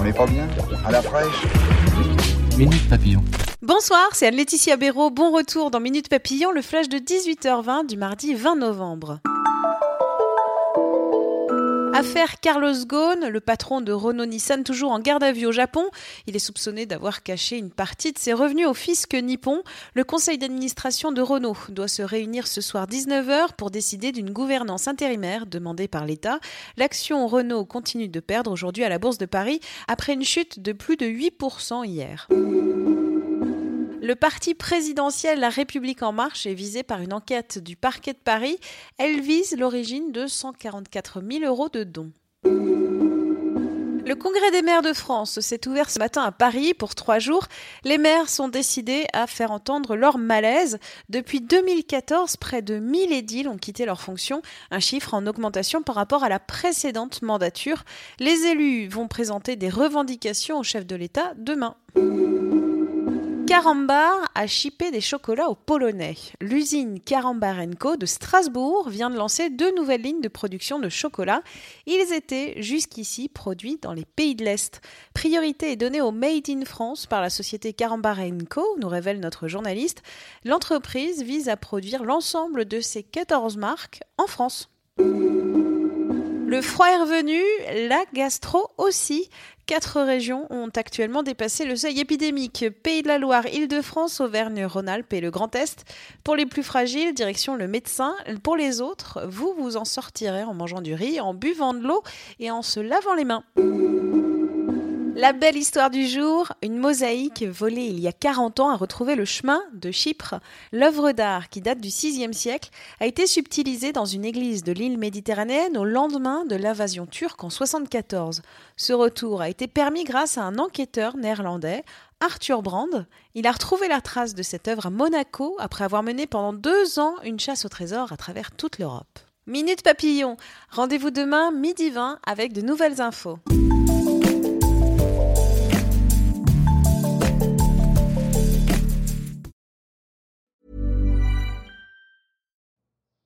On n'est pas bien À la fraîche Minute Papillon. Bonsoir, c'est Anne-Laetitia Béraud. Bon retour dans Minute Papillon, le flash de 18h20 du mardi 20 novembre. Affaire Carlos Ghosn, le patron de Renault-Nissan, toujours en garde à vue au Japon. Il est soupçonné d'avoir caché une partie de ses revenus au fisc nippon. Le conseil d'administration de Renault doit se réunir ce soir 19h pour décider d'une gouvernance intérimaire demandée par l'État. L'action Renault continue de perdre aujourd'hui à la Bourse de Paris après une chute de plus de 8% hier. Le parti présidentiel La République en marche est visé par une enquête du parquet de Paris. Elle vise l'origine de 144 000 euros de dons. Le congrès des maires de France s'est ouvert ce matin à Paris pour trois jours. Les maires sont décidés à faire entendre leur malaise. Depuis 2014, près de 1000 édiles ont quitté leurs fonctions, un chiffre en augmentation par rapport à la précédente mandature. Les élus vont présenter des revendications au chef de l'État demain. Carambar a chippé des chocolats aux Polonais. L'usine Carambar Co de Strasbourg vient de lancer deux nouvelles lignes de production de chocolat. Ils étaient jusqu'ici produits dans les pays de l'Est. Priorité est donnée au Made in France par la société Carambar Co, nous révèle notre journaliste. L'entreprise vise à produire l'ensemble de ses 14 marques en France. Le froid est revenu, la gastro aussi. Quatre régions ont actuellement dépassé le seuil épidémique. Pays de la Loire, Île-de-France, Auvergne-Rhône-Alpes et le Grand Est. Pour les plus fragiles, direction le médecin. Pour les autres, vous vous en sortirez en mangeant du riz, en buvant de l'eau et en se lavant les mains. La belle histoire du jour, une mosaïque volée il y a 40 ans a retrouvé le chemin de Chypre. L'œuvre d'art, qui date du VIe siècle, a été subtilisée dans une église de l'île méditerranéenne au lendemain de l'invasion turque en 74. Ce retour a été permis grâce à un enquêteur néerlandais, Arthur Brand. Il a retrouvé la trace de cette œuvre à Monaco après avoir mené pendant deux ans une chasse au trésor à travers toute l'Europe. Minute Papillon, rendez-vous demain midi 20 avec de nouvelles infos.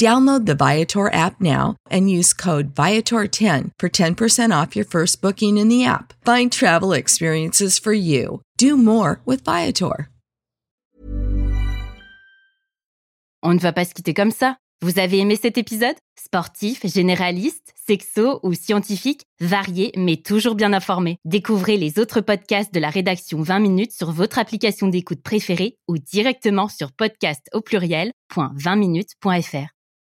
Download the Viator app now and use code Viator10 for 10% off your first booking in the app. Find travel experiences for you. Do more with Viator. On ne va pas se quitter comme ça. Vous avez aimé cet épisode? Sportif, généraliste, sexo ou scientifique, varié mais toujours bien informé. Découvrez les autres podcasts de la rédaction 20 minutes sur votre application d'écoute préférée ou directement sur podcast au pluriel.20minutes.fr.